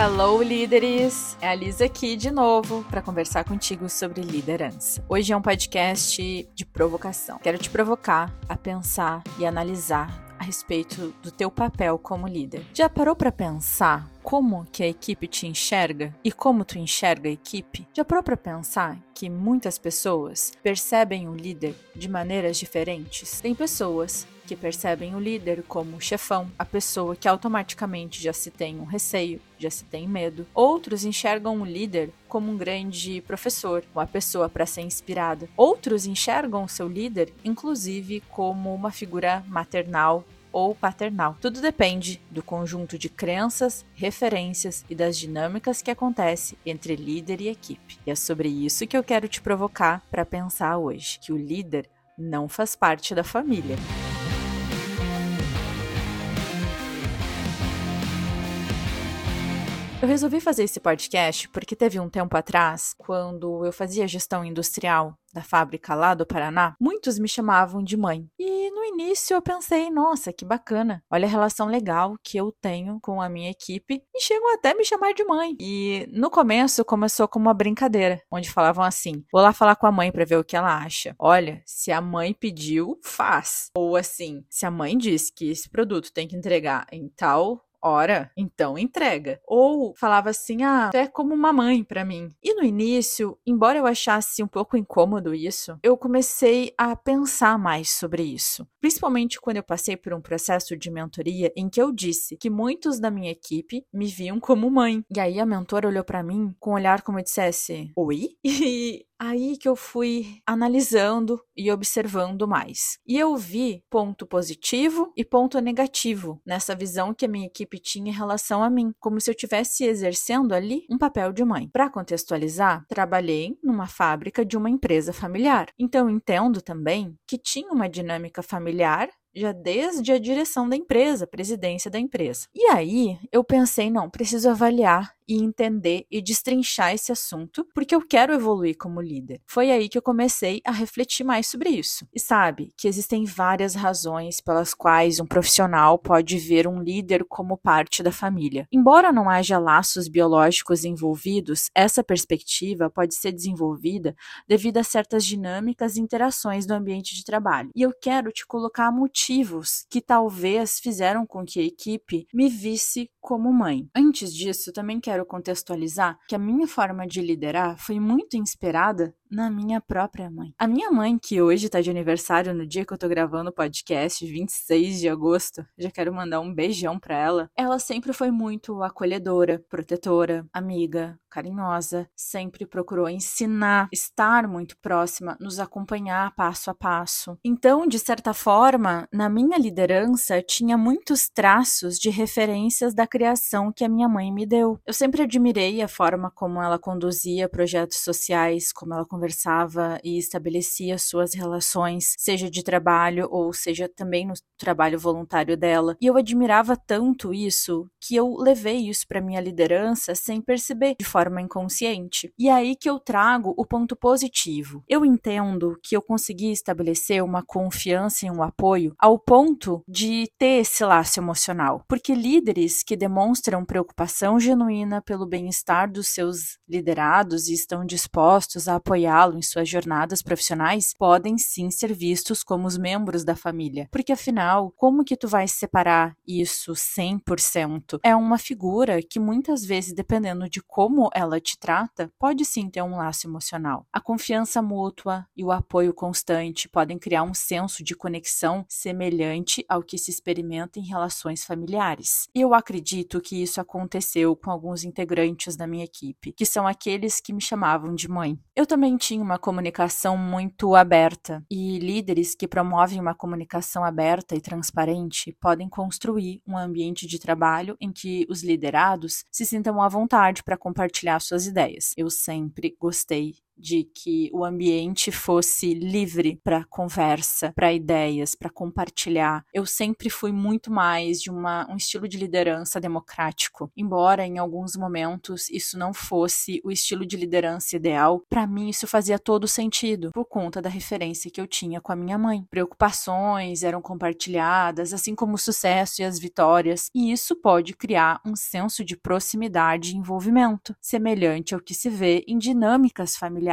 Hello, líderes! É a Lisa aqui de novo para conversar contigo sobre liderança. Hoje é um podcast de provocação. Quero te provocar a pensar e analisar a respeito do teu papel como líder. Já parou para pensar como que a equipe te enxerga e como tu enxerga a equipe? Já parou para pensar que muitas pessoas percebem o líder de maneiras diferentes? Tem pessoas que percebem o líder como o chefão, a pessoa que automaticamente já se tem um receio, já se tem medo. Outros enxergam o líder como um grande professor, uma pessoa para ser inspirada. Outros enxergam o seu líder, inclusive, como uma figura maternal ou paternal. Tudo depende do conjunto de crenças, referências e das dinâmicas que acontece entre líder e equipe. E é sobre isso que eu quero te provocar para pensar hoje, que o líder não faz parte da família. Eu resolvi fazer esse podcast porque teve um tempo atrás, quando eu fazia gestão industrial da fábrica lá do Paraná, muitos me chamavam de mãe. E no início eu pensei, nossa, que bacana. Olha a relação legal que eu tenho com a minha equipe e chegam até me chamar de mãe. E no começo começou como uma brincadeira, onde falavam assim: "Vou lá falar com a mãe para ver o que ela acha. Olha, se a mãe pediu, faz." Ou assim, se a mãe diz que esse produto tem que entregar em tal Ora, então entrega. Ou falava assim: ah, tu é como uma mãe para mim. E no início, embora eu achasse um pouco incômodo isso, eu comecei a pensar mais sobre isso. Principalmente quando eu passei por um processo de mentoria em que eu disse que muitos da minha equipe me viam como mãe. E aí a mentora olhou para mim com um olhar como eu dissesse: Oi? E Aí que eu fui analisando e observando mais. E eu vi ponto positivo e ponto negativo nessa visão que a minha equipe tinha em relação a mim, como se eu estivesse exercendo ali um papel de mãe. Para contextualizar, trabalhei numa fábrica de uma empresa familiar. Então entendo também que tinha uma dinâmica familiar já desde a direção da empresa, presidência da empresa. E aí eu pensei, não, preciso avaliar e entender e destrinchar esse assunto, porque eu quero evoluir como líder. Foi aí que eu comecei a refletir mais sobre isso. E sabe que existem várias razões pelas quais um profissional pode ver um líder como parte da família. Embora não haja laços biológicos envolvidos, essa perspectiva pode ser desenvolvida devido a certas dinâmicas e interações do ambiente de trabalho. E eu quero te colocar motivos que talvez fizeram com que a equipe me visse como mãe. Antes disso, também quero contextualizar que a minha forma de liderar foi muito inspirada na minha própria mãe. A minha mãe, que hoje está de aniversário no dia que eu tô gravando o podcast, 26 de agosto, já quero mandar um beijão para ela. Ela sempre foi muito acolhedora, protetora, amiga, carinhosa, sempre procurou ensinar, estar muito próxima, nos acompanhar passo a passo. Então, de certa forma, na minha liderança tinha muitos traços de referências da criação que a minha mãe me deu. Eu sempre admirei a forma como ela conduzia projetos sociais, como ela conversava e estabelecia suas relações, seja de trabalho ou seja também no trabalho voluntário dela. E eu admirava tanto isso que eu levei isso para minha liderança sem perceber, de forma inconsciente. E é aí que eu trago o ponto positivo. Eu entendo que eu consegui estabelecer uma confiança e um apoio ao ponto de ter esse laço emocional, porque líderes que demonstram preocupação genuína pelo bem-estar dos seus liderados e estão dispostos a apoiar apoiá-lo em suas jornadas profissionais podem sim ser vistos como os membros da família. Porque afinal, como que tu vai separar isso 100%? É uma figura que muitas vezes, dependendo de como ela te trata, pode sim ter um laço emocional. A confiança mútua e o apoio constante podem criar um senso de conexão semelhante ao que se experimenta em relações familiares. E eu acredito que isso aconteceu com alguns integrantes da minha equipe, que são aqueles que me chamavam de mãe. Eu também tinha uma comunicação muito aberta e líderes que promovem uma comunicação aberta e transparente podem construir um ambiente de trabalho em que os liderados se sintam à vontade para compartilhar suas ideias. Eu sempre gostei de que o ambiente fosse livre para conversa, para ideias, para compartilhar. Eu sempre fui muito mais de uma, um estilo de liderança democrático, embora em alguns momentos isso não fosse o estilo de liderança ideal. Para mim isso fazia todo sentido por conta da referência que eu tinha com a minha mãe. Preocupações eram compartilhadas, assim como o sucesso e as vitórias, e isso pode criar um senso de proximidade e envolvimento, semelhante ao que se vê em dinâmicas familiares.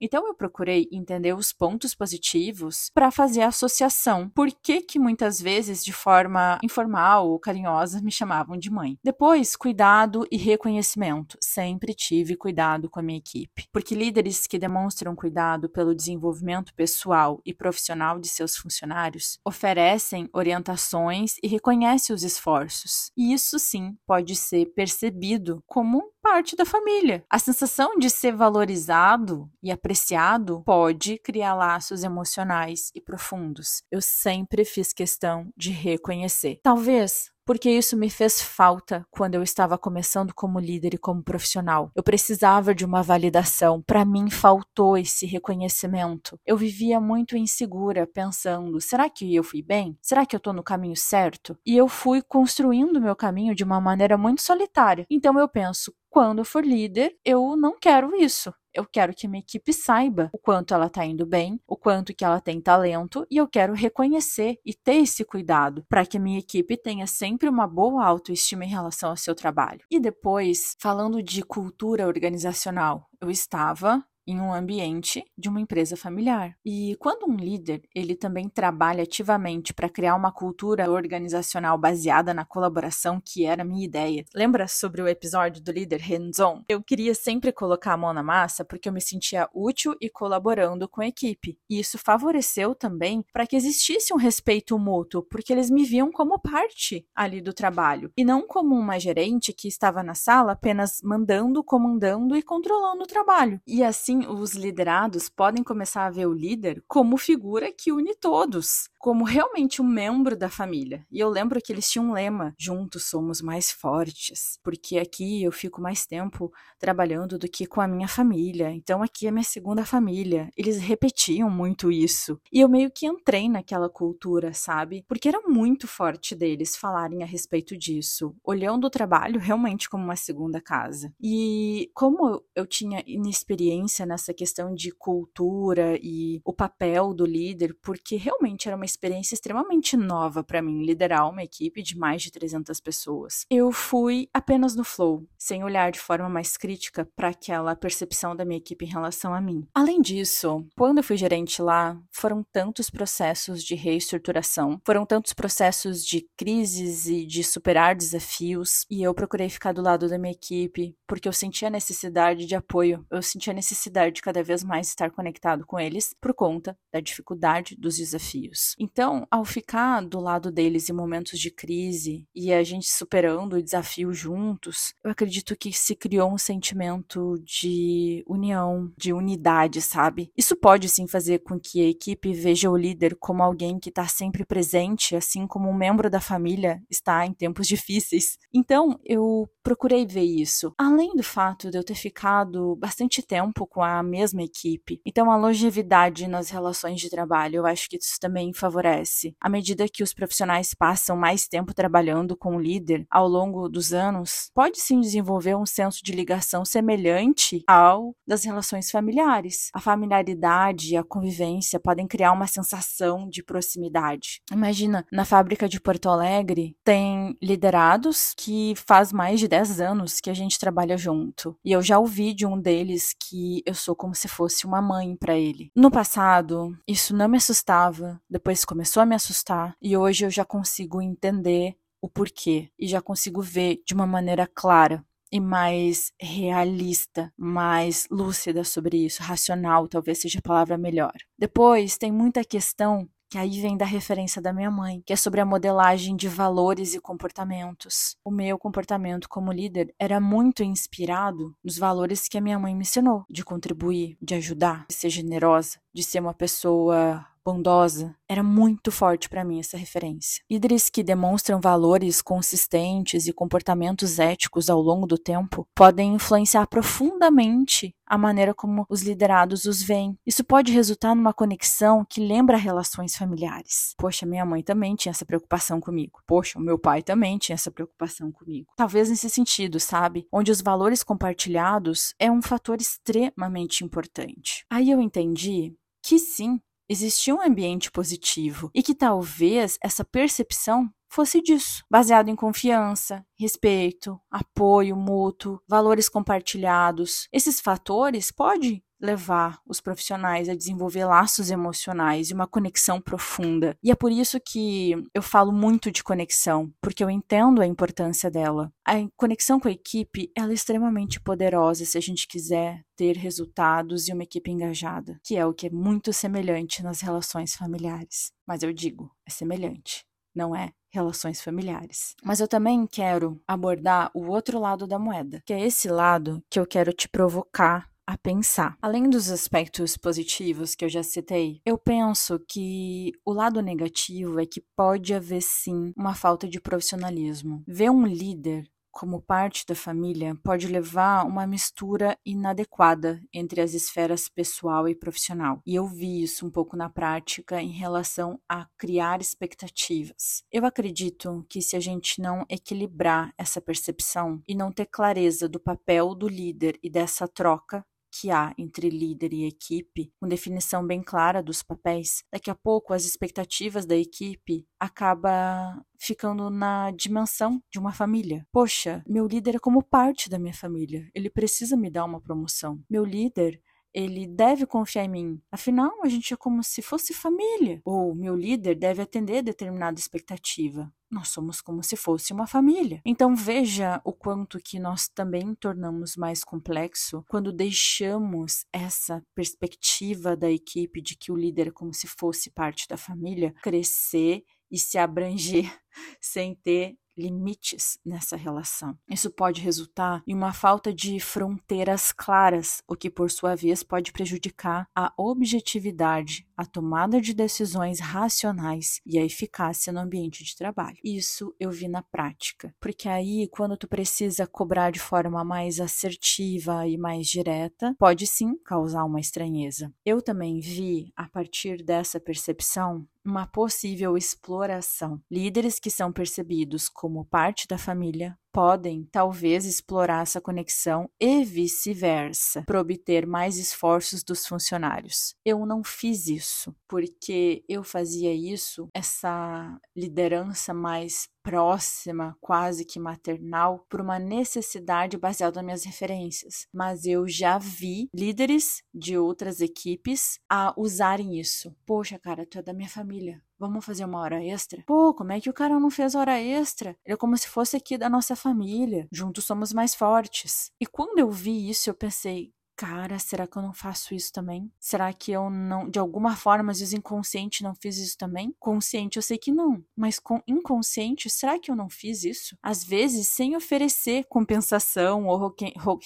Então eu procurei entender os pontos positivos para fazer a associação. Por que que muitas vezes de forma informal ou carinhosa me chamavam de mãe? Depois, cuidado e reconhecimento. Sempre tive cuidado com a minha equipe, porque líderes que demonstram cuidado pelo desenvolvimento pessoal e profissional de seus funcionários oferecem orientações e reconhecem os esforços. E isso sim pode ser percebido como parte da família. A sensação de ser valorizado e apreciado pode criar laços emocionais e profundos. Eu sempre fiz questão de reconhecer. Talvez porque isso me fez falta quando eu estava começando como líder e como profissional. Eu precisava de uma validação. Para mim faltou esse reconhecimento. Eu vivia muito insegura, pensando: será que eu fui bem? Será que eu estou no caminho certo? E eu fui construindo meu caminho de uma maneira muito solitária. Então eu penso: quando eu for líder, eu não quero isso. Eu quero que minha equipe saiba o quanto ela está indo bem, o quanto que ela tem talento e eu quero reconhecer e ter esse cuidado para que minha equipe tenha sempre uma boa autoestima em relação ao seu trabalho. E depois, falando de cultura organizacional, eu estava em um ambiente de uma empresa familiar. E quando um líder, ele também trabalha ativamente para criar uma cultura organizacional baseada na colaboração, que era a minha ideia. Lembra sobre o episódio do líder hands-on? Eu queria sempre colocar a mão na massa porque eu me sentia útil e colaborando com a equipe. E isso favoreceu também para que existisse um respeito mútuo, porque eles me viam como parte ali do trabalho e não como uma gerente que estava na sala apenas mandando, comandando e controlando o trabalho. E assim assim, os liderados podem começar a ver o líder como figura que une todos, como realmente um membro da família. E eu lembro que eles tinham um lema: juntos somos mais fortes, porque aqui eu fico mais tempo trabalhando do que com a minha família. Então aqui é minha segunda família. Eles repetiam muito isso. E eu meio que entrei naquela cultura, sabe? Porque era muito forte deles falarem a respeito disso, olhando o trabalho realmente como uma segunda casa. E como eu tinha inexperiência nessa questão de cultura e o papel do líder, porque realmente era uma experiência extremamente nova para mim liderar uma equipe de mais de 300 pessoas. Eu fui apenas no flow, sem olhar de forma mais crítica para aquela percepção da minha equipe em relação a mim. Além disso, quando eu fui gerente lá, foram tantos processos de reestruturação, foram tantos processos de crises e de superar desafios, e eu procurei ficar do lado da minha equipe porque eu sentia necessidade de apoio, eu sentia necessidade necessidade de cada vez mais estar conectado com eles por conta da dificuldade dos desafios. Então, ao ficar do lado deles em momentos de crise e a gente superando o desafio juntos, eu acredito que se criou um sentimento de união, de unidade, sabe? Isso pode sim fazer com que a equipe veja o líder como alguém que está sempre presente, assim como um membro da família está em tempos difíceis. Então, eu procurei ver isso. Além do fato de eu ter ficado bastante tempo com a mesma equipe. Então, a longevidade nas relações de trabalho, eu acho que isso também favorece. À medida que os profissionais passam mais tempo trabalhando com o líder ao longo dos anos, pode sim desenvolver um senso de ligação semelhante ao das relações familiares. A familiaridade e a convivência podem criar uma sensação de proximidade. Imagina, na fábrica de Porto Alegre, tem liderados que faz mais de 10 anos que a gente trabalha junto. E eu já ouvi de um deles que eu sou como se fosse uma mãe para ele. No passado, isso não me assustava, depois começou a me assustar e hoje eu já consigo entender o porquê e já consigo ver de uma maneira clara e mais realista, mais lúcida sobre isso, racional, talvez seja a palavra melhor. Depois tem muita questão que aí vem da referência da minha mãe, que é sobre a modelagem de valores e comportamentos. O meu comportamento como líder era muito inspirado nos valores que a minha mãe me ensinou, de contribuir, de ajudar, de ser generosa, de ser uma pessoa bondosa. Era muito forte para mim essa referência. Líderes que demonstram valores consistentes e comportamentos éticos ao longo do tempo podem influenciar profundamente a maneira como os liderados os veem. Isso pode resultar numa conexão que lembra relações familiares. Poxa, minha mãe também tinha essa preocupação comigo. Poxa, o meu pai também tinha essa preocupação comigo. Talvez nesse sentido, sabe? Onde os valores compartilhados é um fator extremamente importante. Aí eu entendi que sim, existia um ambiente positivo e que talvez essa percepção fosse disso, baseado em confiança, respeito, apoio mútuo, valores compartilhados. Esses fatores podem levar os profissionais a desenvolver laços emocionais e uma conexão profunda. E é por isso que eu falo muito de conexão, porque eu entendo a importância dela. A conexão com a equipe ela é extremamente poderosa se a gente quiser ter resultados e uma equipe engajada, que é o que é muito semelhante nas relações familiares. Mas eu digo, é semelhante, não é relações familiares. Mas eu também quero abordar o outro lado da moeda, que é esse lado que eu quero te provocar a pensar. Além dos aspectos positivos que eu já citei, eu penso que o lado negativo é que pode haver sim uma falta de profissionalismo. Ver um líder como parte da família pode levar uma mistura inadequada entre as esferas pessoal e profissional. E eu vi isso um pouco na prática em relação a criar expectativas. Eu acredito que se a gente não equilibrar essa percepção e não ter clareza do papel do líder e dessa troca, que há entre líder e equipe, com definição bem clara dos papéis, daqui a pouco as expectativas da equipe acaba ficando na dimensão de uma família. Poxa, meu líder é como parte da minha família. Ele precisa me dar uma promoção. Meu líder ele deve confiar em mim. Afinal, a gente é como se fosse família. Ou meu líder deve atender determinada expectativa. Nós somos como se fosse uma família. Então veja o quanto que nós também tornamos mais complexo quando deixamos essa perspectiva da equipe de que o líder é como se fosse parte da família crescer e se abranger sem ter limites nessa relação. Isso pode resultar em uma falta de fronteiras claras, o que por sua vez pode prejudicar a objetividade, a tomada de decisões racionais e a eficácia no ambiente de trabalho. Isso eu vi na prática, porque aí quando tu precisa cobrar de forma mais assertiva e mais direta, pode sim causar uma estranheza. Eu também vi a partir dessa percepção uma possível exploração. Líderes que são percebidos como parte da família podem, talvez, explorar essa conexão e vice-versa, para obter mais esforços dos funcionários. Eu não fiz isso, porque eu fazia isso, essa liderança mais próxima, quase que maternal, por uma necessidade baseada nas minhas referências. Mas eu já vi líderes de outras equipes a usarem isso. Poxa, cara, tu é da minha família. Vamos fazer uma hora extra? Pô, como é que o cara não fez hora extra? Ele é como se fosse aqui da nossa família. Juntos somos mais fortes. E quando eu vi isso, eu pensei, cara, será que eu não faço isso também? Será que eu não, de alguma forma, às vezes inconsciente, não fiz isso também? Consciente, eu sei que não, mas com inconsciente, será que eu não fiz isso? Às vezes, sem oferecer compensação ou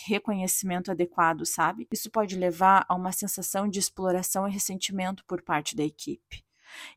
reconhecimento adequado, sabe? Isso pode levar a uma sensação de exploração e ressentimento por parte da equipe.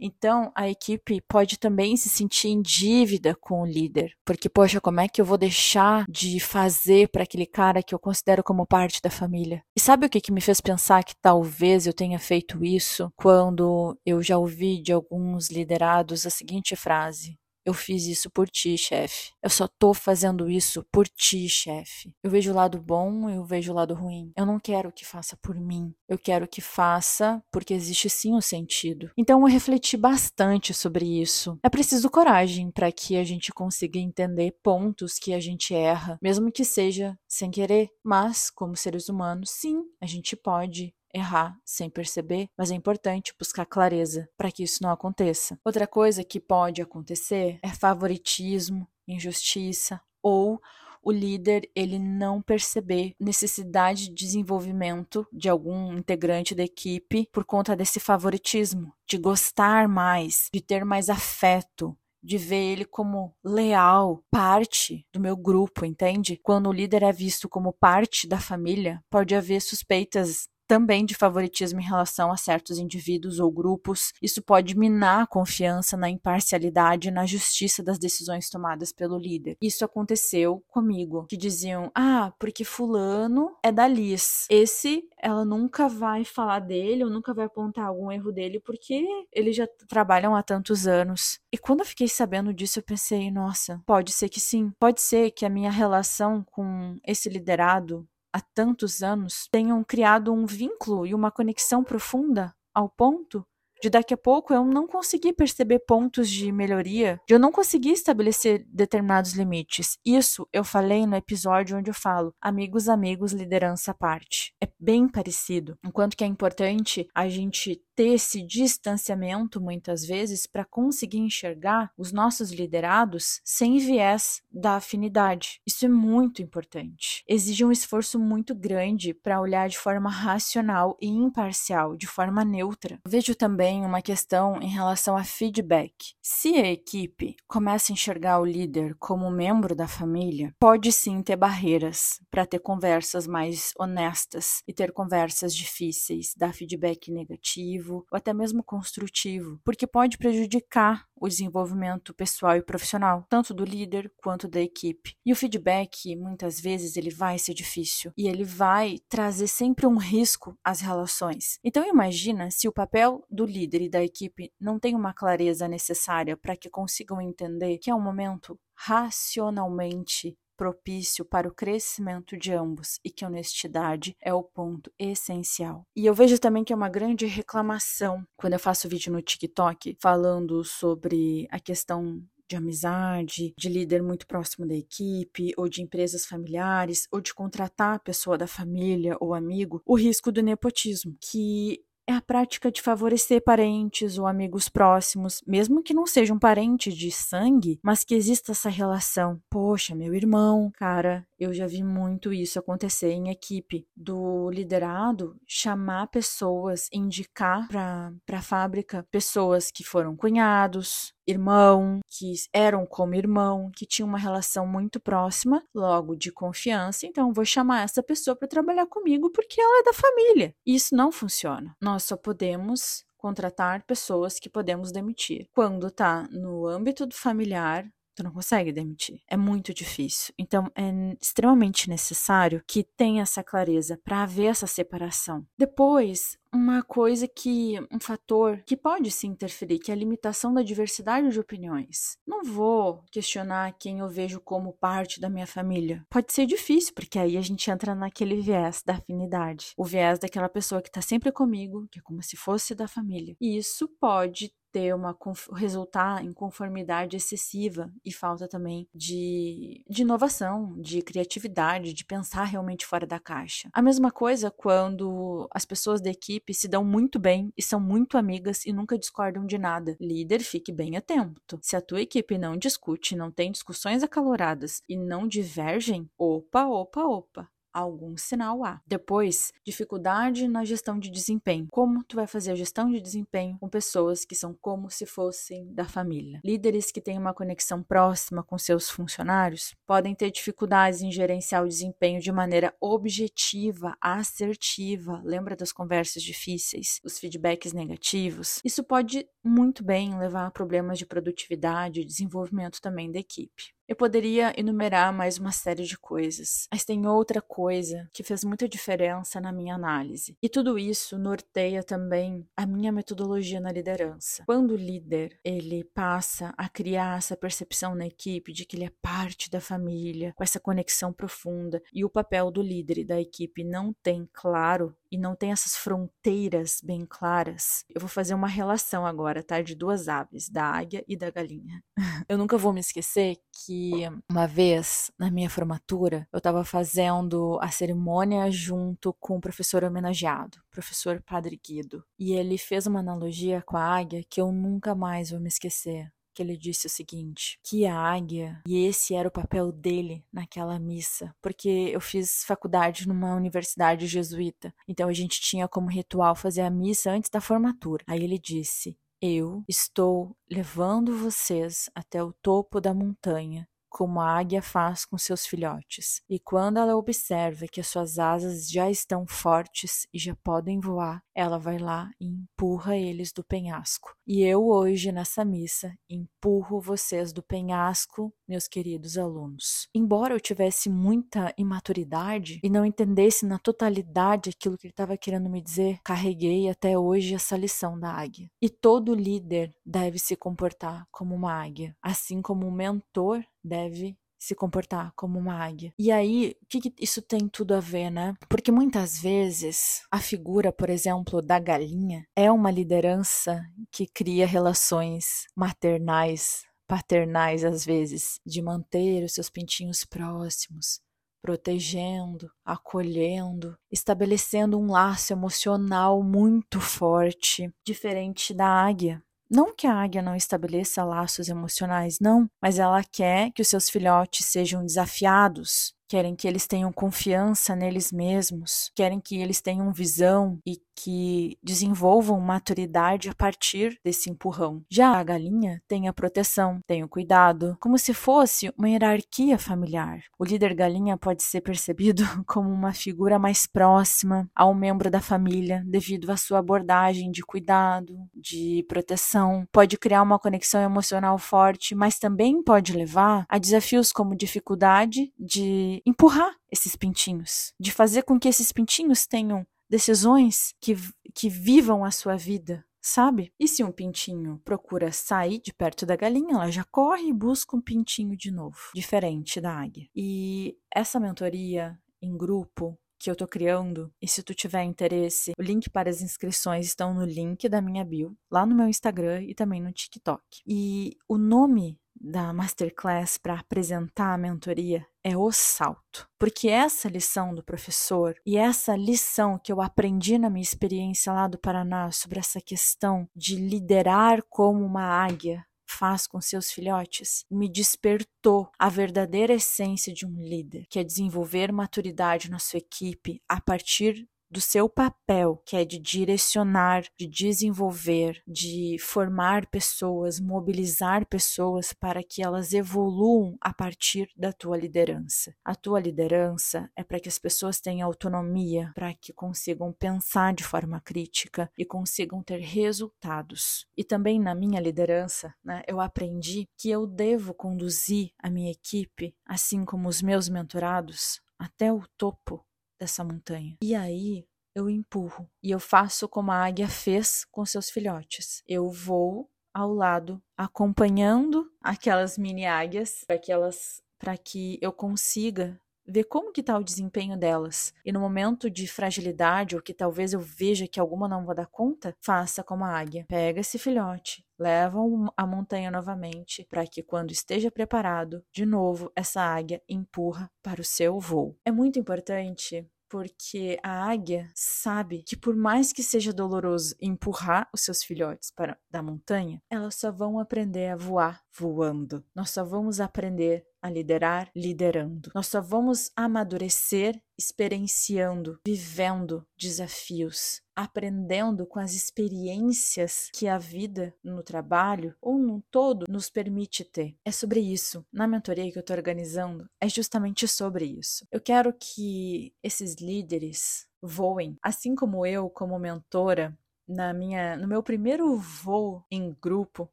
Então, a equipe pode também se sentir em dívida com o líder, porque, poxa, como é que eu vou deixar de fazer para aquele cara que eu considero como parte da família? E sabe o que, que me fez pensar que talvez eu tenha feito isso quando eu já ouvi de alguns liderados a seguinte frase: eu fiz isso por ti, chefe. Eu só tô fazendo isso por ti, chefe. Eu vejo o lado bom, eu vejo o lado ruim. Eu não quero que faça por mim. Eu quero que faça porque existe sim o um sentido. Então eu refleti bastante sobre isso. É preciso coragem para que a gente consiga entender pontos que a gente erra, mesmo que seja sem querer. Mas, como seres humanos, sim, a gente pode errar sem perceber, mas é importante buscar clareza para que isso não aconteça. Outra coisa que pode acontecer é favoritismo, injustiça ou o líder ele não perceber necessidade de desenvolvimento de algum integrante da equipe por conta desse favoritismo, de gostar mais, de ter mais afeto, de ver ele como leal, parte do meu grupo, entende? Quando o líder é visto como parte da família, pode haver suspeitas também de favoritismo em relação a certos indivíduos ou grupos. Isso pode minar a confiança na imparcialidade e na justiça das decisões tomadas pelo líder. Isso aconteceu comigo, que diziam: "Ah, porque fulano é da Liz. Esse ela nunca vai falar dele, ou nunca vai apontar algum erro dele, porque eles já trabalham há tantos anos. E quando eu fiquei sabendo disso, eu pensei, nossa, pode ser que sim. Pode ser que a minha relação com esse liderado há tantos anos tenham criado um vínculo e uma conexão profunda ao ponto de daqui a pouco eu não conseguir perceber pontos de melhoria, de eu não conseguir estabelecer determinados limites. Isso eu falei no episódio onde eu falo amigos, amigos, liderança à parte. É bem parecido. Enquanto que é importante a gente ter esse distanciamento muitas vezes para conseguir enxergar os nossos liderados sem viés da afinidade. Isso é muito importante. Exige um esforço muito grande para olhar de forma racional e imparcial, de forma neutra. Eu vejo também uma questão em relação a feedback. Se a equipe começa a enxergar o líder como membro da família, pode sim ter barreiras para ter conversas mais honestas e ter conversas difíceis, dar feedback negativo ou até mesmo construtivo, porque pode prejudicar o desenvolvimento pessoal e profissional, tanto do líder quanto da equipe. E o feedback, muitas vezes, ele vai ser difícil e ele vai trazer sempre um risco às relações. Então imagina se o papel do líder e da equipe não tem uma clareza necessária para que consigam entender que é um momento racionalmente propício para o crescimento de ambos e que honestidade é o ponto essencial. E eu vejo também que é uma grande reclamação quando eu faço vídeo no TikTok falando sobre a questão de amizade, de líder muito próximo da equipe, ou de empresas familiares, ou de contratar a pessoa da família ou amigo, o risco do nepotismo, que é a prática de favorecer parentes ou amigos próximos, mesmo que não sejam parentes de sangue, mas que exista essa relação. Poxa, meu irmão, cara, eu já vi muito isso acontecer em equipe do liderado chamar pessoas, indicar para a fábrica pessoas que foram cunhados, irmão, que eram como irmão, que tinham uma relação muito próxima, logo de confiança. Então, vou chamar essa pessoa para trabalhar comigo porque ela é da família. Isso não funciona. Nós só podemos contratar pessoas que podemos demitir. Quando está no âmbito do familiar, tu não consegue demitir. É muito difícil. Então, é extremamente necessário que tenha essa clareza para haver essa separação. Depois, uma coisa que um fator que pode se interferir, que é a limitação da diversidade de opiniões. Não vou questionar quem eu vejo como parte da minha família. Pode ser difícil, porque aí a gente entra naquele viés da afinidade, o viés daquela pessoa que está sempre comigo, que é como se fosse da família. E isso pode ter uma resultar em conformidade excessiva e falta também de, de inovação, de criatividade, de pensar realmente fora da caixa. A mesma coisa quando as pessoas da equipe se dão muito bem e são muito amigas e nunca discordam de nada. Líder, fique bem atento. Se a tua equipe não discute, não tem discussões acaloradas e não divergem, opa, opa, opa algum sinal há. Depois, dificuldade na gestão de desempenho. Como tu vai fazer a gestão de desempenho com pessoas que são como se fossem da família? Líderes que têm uma conexão próxima com seus funcionários podem ter dificuldades em gerenciar o desempenho de maneira objetiva, assertiva. Lembra das conversas difíceis, os feedbacks negativos? Isso pode muito bem levar a problemas de produtividade e desenvolvimento também da equipe. Eu poderia enumerar mais uma série de coisas, mas tem outra coisa que fez muita diferença na minha análise. E tudo isso norteia também a minha metodologia na liderança. Quando o líder, ele passa a criar essa percepção na equipe de que ele é parte da família, com essa conexão profunda, e o papel do líder e da equipe não tem claro e não tem essas fronteiras bem claras, eu vou fazer uma relação agora, tá? De duas aves, da águia e da galinha. eu nunca vou me esquecer que uma vez na minha formatura eu estava fazendo a cerimônia junto com o professor homenageado, professor Padre Guido, e ele fez uma analogia com a águia que eu nunca mais vou me esquecer que ele disse o seguinte: que a águia, e esse era o papel dele naquela missa, porque eu fiz faculdade numa universidade jesuíta, então a gente tinha como ritual fazer a missa antes da formatura. Aí ele disse: Eu estou levando vocês até o topo da montanha como a águia faz com seus filhotes. E quando ela observa que as suas asas já estão fortes e já podem voar, ela vai lá e empurra eles do penhasco. E eu hoje nessa missa empurro vocês do penhasco, meus queridos alunos. Embora eu tivesse muita imaturidade e não entendesse na totalidade aquilo que ele estava querendo me dizer, carreguei até hoje essa lição da águia. E todo líder deve se comportar como uma águia, assim como o mentor deve se comportar como uma águia. E aí, o que, que, isso tem tudo a ver, né? Porque muitas vezes a figura, por exemplo, da galinha é uma liderança que cria relações maternais, paternais às vezes, de manter os seus pintinhos próximos, protegendo, acolhendo, estabelecendo um laço emocional muito forte, diferente da águia. Não que a águia não estabeleça laços emocionais, não, mas ela quer que os seus filhotes sejam desafiados, querem que eles tenham confiança neles mesmos, querem que eles tenham visão e que desenvolvam maturidade a partir desse empurrão. Já a galinha tem a proteção, tem o cuidado, como se fosse uma hierarquia familiar. O líder galinha pode ser percebido como uma figura mais próxima ao membro da família devido à sua abordagem de cuidado, de proteção. Pode criar uma conexão emocional forte, mas também pode levar a desafios como dificuldade de empurrar esses pintinhos, de fazer com que esses pintinhos tenham decisões que, que vivam a sua vida, sabe? E se um pintinho procura sair de perto da galinha, ela já corre e busca um pintinho de novo, diferente da águia. E essa mentoria em grupo que eu tô criando, e se tu tiver interesse, o link para as inscrições estão no link da minha bio, lá no meu Instagram e também no TikTok. E o nome da masterclass para apresentar a mentoria é o salto. Porque essa lição do professor e essa lição que eu aprendi na minha experiência lá do Paraná sobre essa questão de liderar como uma águia faz com seus filhotes me despertou a verdadeira essência de um líder, que é desenvolver maturidade na sua equipe a partir do seu papel, que é de direcionar, de desenvolver, de formar pessoas, mobilizar pessoas para que elas evoluam a partir da tua liderança. A tua liderança é para que as pessoas tenham autonomia, para que consigam pensar de forma crítica e consigam ter resultados. E também na minha liderança, né, eu aprendi que eu devo conduzir a minha equipe, assim como os meus mentorados, até o topo dessa montanha. E aí eu empurro e eu faço como a águia fez com seus filhotes. Eu vou ao lado, acompanhando aquelas mini águias para que elas para que eu consiga ver como que está o desempenho delas. E no momento de fragilidade, ou que talvez eu veja que alguma não vou dar conta, faça como a águia. Pega esse filhote, leva a montanha novamente, para que quando esteja preparado, de novo, essa águia empurra para o seu voo. É muito importante porque a águia sabe que por mais que seja doloroso empurrar os seus filhotes para da montanha, elas só vão aprender a voar voando. Nós só vamos aprender a liderar liderando. Nós só vamos amadurecer experienciando, vivendo desafios, aprendendo com as experiências que a vida no trabalho ou no todo nos permite ter. É sobre isso. Na mentoria que eu estou organizando, é justamente sobre isso. Eu quero que esses líderes voem, assim como eu, como mentora, na minha, no meu primeiro voo em grupo,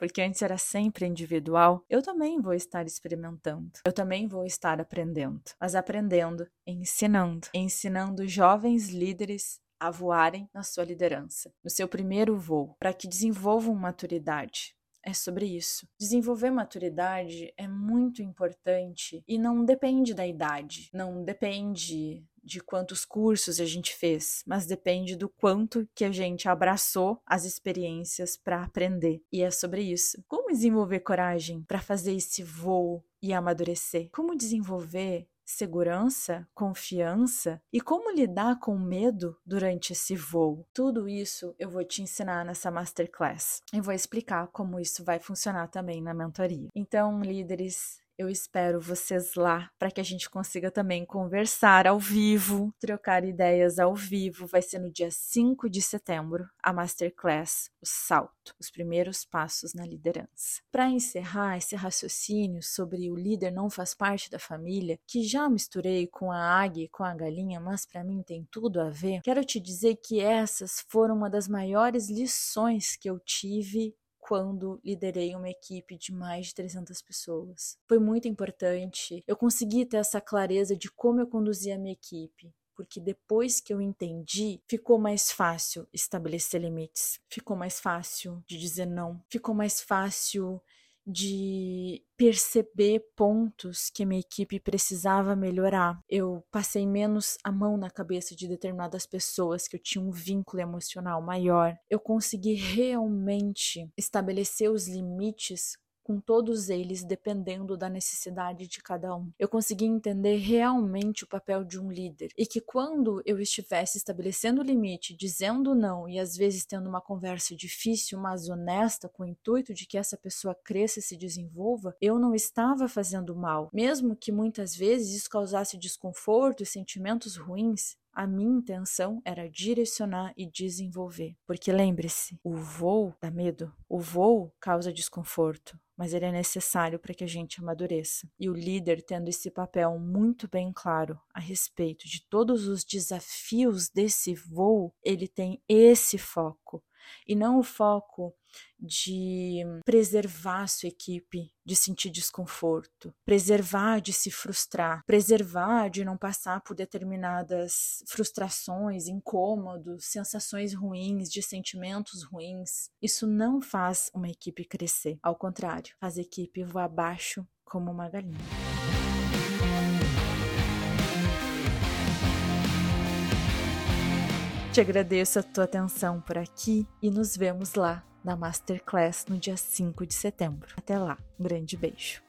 porque antes era sempre individual, eu também vou estar experimentando. Eu também vou estar aprendendo, mas aprendendo, ensinando, ensinando jovens líderes a voarem na sua liderança, no seu primeiro voo, para que desenvolvam maturidade, é sobre isso. Desenvolver maturidade é muito importante e não depende da idade, não depende de quantos cursos a gente fez, mas depende do quanto que a gente abraçou as experiências para aprender. E é sobre isso. Como desenvolver coragem para fazer esse voo e amadurecer? Como desenvolver segurança, confiança e como lidar com medo durante esse voo. Tudo isso eu vou te ensinar nessa masterclass e vou explicar como isso vai funcionar também na mentoria. Então, líderes, Eu espero vocês lá para que a gente consiga também conversar ao vivo, trocar ideias ao vivo. Vai ser no dia 5 de setembro, a Masterclass, o salto, os primeiros passos na liderança. Para encerrar esse raciocínio sobre o líder não faz parte da família, que já misturei com a águia e com a galinha, mas para mim tem tudo a ver, quero te dizer que essas foram uma das maiores lições que eu tive quando liderei uma equipe de mais de 300 pessoas. Foi muito importante. Eu consegui ter essa clareza de como eu conduzia a minha equipe, porque depois que eu entendi, ficou mais fácil estabelecer limites, ficou mais fácil de dizer não, ficou mais fácil de perceber pontos que minha equipe precisava melhorar. Eu passei menos a mão na cabeça de determinadas pessoas que eu tinha um vínculo emocional maior. Eu consegui realmente estabelecer os limites com todos eles dependendo da necessidade de cada um. Eu consegui entender realmente o papel de um líder e que quando eu estivesse estabelecendo limite, dizendo não e às vezes tendo uma conversa difícil, mas honesta, com o intuito de que essa pessoa cresça e se desenvolva, eu não estava fazendo mal, mesmo que muitas vezes isso causasse desconforto e sentimentos ruins. A minha intenção era direcionar e desenvolver. Porque lembre-se, o voo dá medo, o voo causa desconforto, mas ele é necessário para que a gente amadureça. E o líder, tendo esse papel muito bem claro a respeito de todos os desafios desse voo, ele tem esse foco e não o foco de preservar sua equipe de sentir desconforto, preservar de se frustrar, preservar de não passar por determinadas frustrações, incômodos, sensações ruins, de sentimentos ruins. Isso não faz uma equipe crescer, ao contrário, faz a equipe voar abaixo como uma galinha. Te agradeço a tua atenção por aqui e nos vemos lá na Masterclass no dia 5 de setembro. Até lá, um grande beijo.